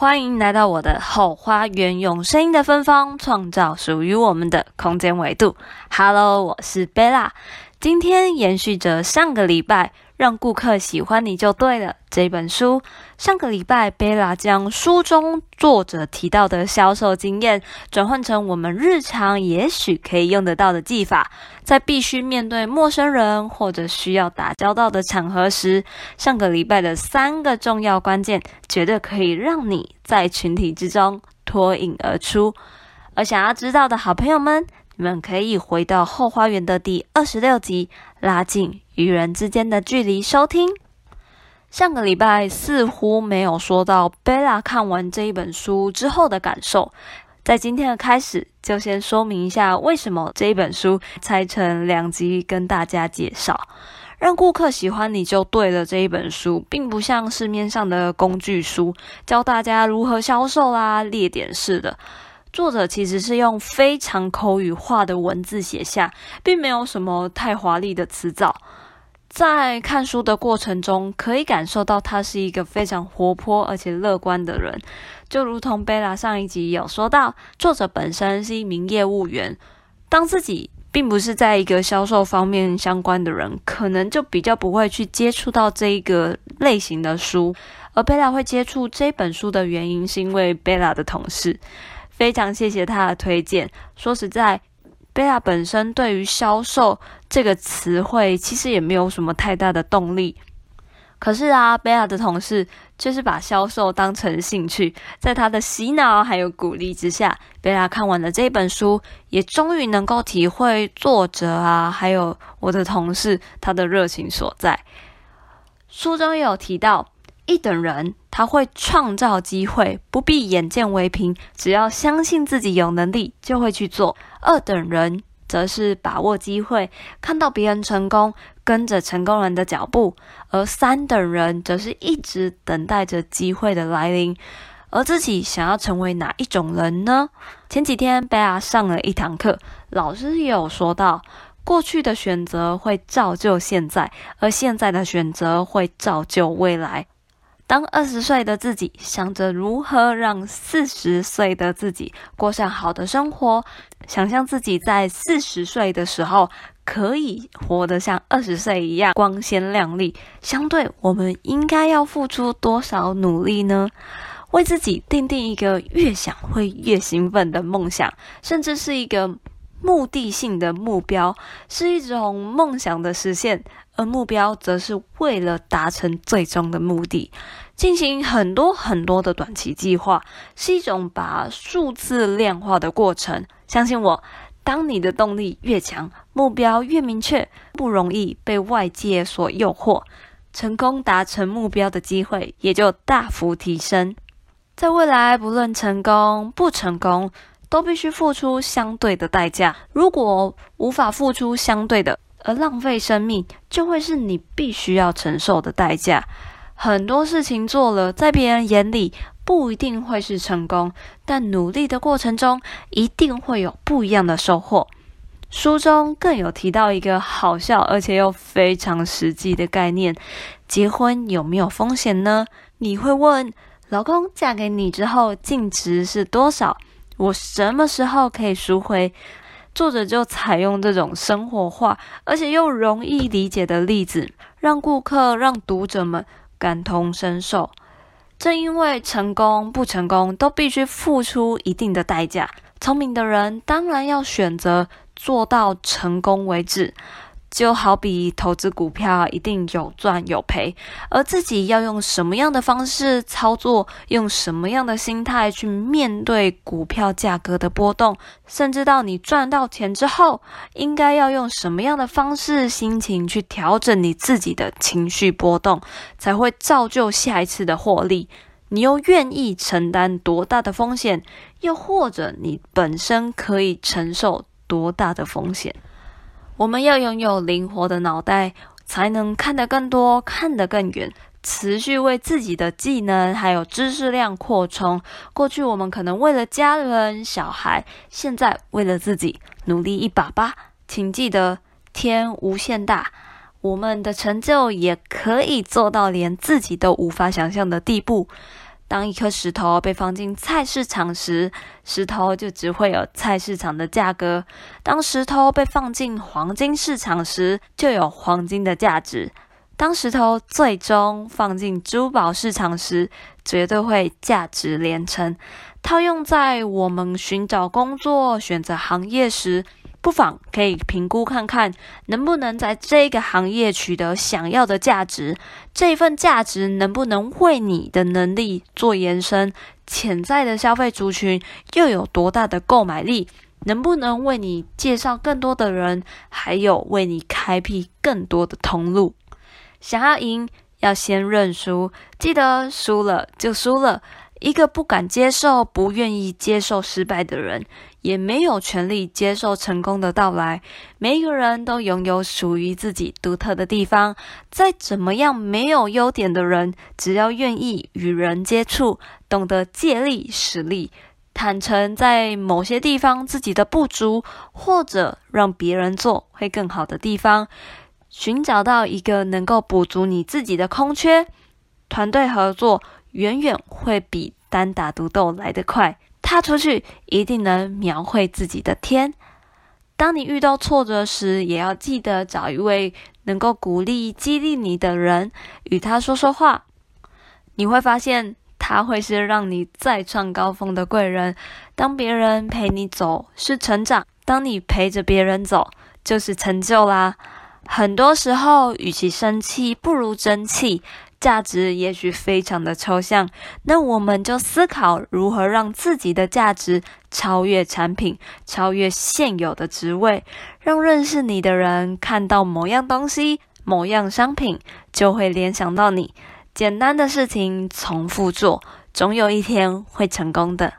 欢迎来到我的后花园，用声音的芬芳创造属于我们的空间维度。Hello，我是贝拉。今天延续着上个礼拜，让顾客喜欢你就对了这本书。上个礼拜，贝拉将书中作者提到的销售经验转换成我们日常也许可以用得到的技法，在必须面对陌生人或者需要打交道的场合时，上个礼拜的三个重要关键，绝对可以让你在群体之中脱颖而出。而想要知道的好朋友们，你们可以回到后花园的第二十六集，拉近与人之间的距离收听。上个礼拜似乎没有说到贝拉看完这一本书之后的感受，在今天的开始就先说明一下为什么这一本书拆成两集跟大家介绍。让顾客喜欢你就对了。这一本书并不像市面上的工具书，教大家如何销售啊，列点式的。作者其实是用非常口语化的文字写下，并没有什么太华丽的词藻。在看书的过程中，可以感受到他是一个非常活泼而且乐观的人，就如同贝拉上一集有说到，作者本身是一名业务员，当自己并不是在一个销售方面相关的人，可能就比较不会去接触到这一个类型的书，而贝拉会接触这本书的原因，是因为贝拉的同事，非常谢谢他的推荐。说实在。贝拉本身对于销售这个词汇其实也没有什么太大的动力，可是啊，贝拉的同事就是把销售当成兴趣，在他的洗脑还有鼓励之下，贝拉看完了这本书，也终于能够体会作者啊，还有我的同事他的热情所在。书中也有提到，一等人他会创造机会，不必眼见为凭，只要相信自己有能力，就会去做。二等人则是把握机会，看到别人成功，跟着成功人的脚步；而三等人则是一直等待着机会的来临。而自己想要成为哪一种人呢？前几天贝拉上了一堂课，老师也有说到，过去的选择会造就现在，而现在的选择会造就未来。当二十岁的自己想着如何让四十岁的自己过上好的生活，想象自己在四十岁的时候可以活得像二十岁一样光鲜亮丽，相对我们应该要付出多少努力呢？为自己定定一个越想会越兴奋的梦想，甚至是一个目的性的目标，是一种梦想的实现。而目标则是为了达成最终的目的，进行很多很多的短期计划，是一种把数字量化的过程。相信我，当你的动力越强，目标越明确，不容易被外界所诱惑，成功达成目标的机会也就大幅提升。在未来，不论成功不成功，都必须付出相对的代价。如果无法付出相对的，而浪费生命，就会是你必须要承受的代价。很多事情做了，在别人眼里不一定会是成功，但努力的过程中，一定会有不一样的收获。书中更有提到一个好笑而且又非常实际的概念：结婚有没有风险呢？你会问，老公嫁给你之后净值是多少？我什么时候可以赎回？作者就采用这种生活化，而且又容易理解的例子，让顾客、让读者们感同身受。正因为成功不成功都必须付出一定的代价，聪明的人当然要选择做到成功为止。就好比投资股票，一定有赚有赔，而自己要用什么样的方式操作，用什么样的心态去面对股票价格的波动，甚至到你赚到钱之后，应该要用什么样的方式、心情去调整你自己的情绪波动，才会造就下一次的获利。你又愿意承担多大的风险？又或者你本身可以承受多大的风险？我们要拥有灵活的脑袋，才能看得更多，看得更远，持续为自己的技能还有知识量扩充。过去我们可能为了家人、小孩，现在为了自己努力一把吧。请记得，天无限大，我们的成就也可以做到连自己都无法想象的地步。当一颗石头被放进菜市场时，石头就只会有菜市场的价格；当石头被放进黄金市场时，就有黄金的价值；当石头最终放进珠宝市场时，绝对会价值连城。套用在我们寻找工作、选择行业时，不妨可以评估看看，能不能在这个行业取得想要的价值。这份价值能不能为你的能力做延伸？潜在的消费族群又有多大的购买力？能不能为你介绍更多的人？还有为你开辟更多的通路？想要赢，要先认输。记得输了就输了。一个不敢接受、不愿意接受失败的人，也没有权利接受成功的到来。每一个人都拥有属于自己独特的地方。再怎么样没有优点的人，只要愿意与人接触，懂得借力使力，坦诚在某些地方自己的不足，或者让别人做会更好的地方，寻找到一个能够补足你自己的空缺，团队合作。远远会比单打独斗来得快，踏出去一定能描绘自己的天。当你遇到挫折时，也要记得找一位能够鼓励、激励你的人，与他说说话。你会发现，他会是让你再创高峰的贵人。当别人陪你走是成长，当你陪着别人走就是成就啦。很多时候，与其生气，不如争气。价值也许非常的抽象，那我们就思考如何让自己的价值超越产品，超越现有的职位，让认识你的人看到某样东西、某样商品，就会联想到你。简单的事情重复做，总有一天会成功的。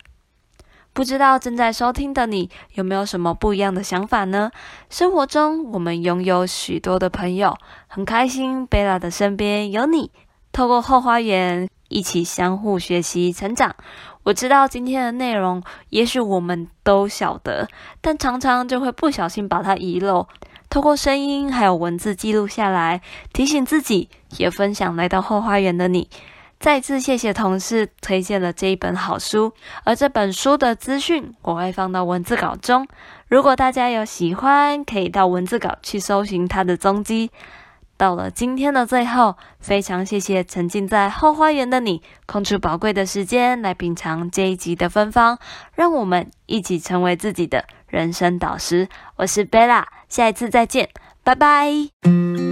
不知道正在收听的你有没有什么不一样的想法呢？生活中我们拥有许多的朋友，很开心贝拉的身边有你。透过后花园一起相互学习成长。我知道今天的内容，也许我们都晓得，但常常就会不小心把它遗漏。透过声音还有文字记录下来，提醒自己，也分享来到后花园的你。再次谢谢同事推荐了这一本好书，而这本书的资讯我会放到文字稿中。如果大家有喜欢，可以到文字稿去搜寻它的踪迹。到了今天的最后，非常谢谢沉浸在后花园的你，空出宝贵的时间来品尝这一集的芬芳，让我们一起成为自己的人生导师。我是贝拉，下一次再见，拜拜。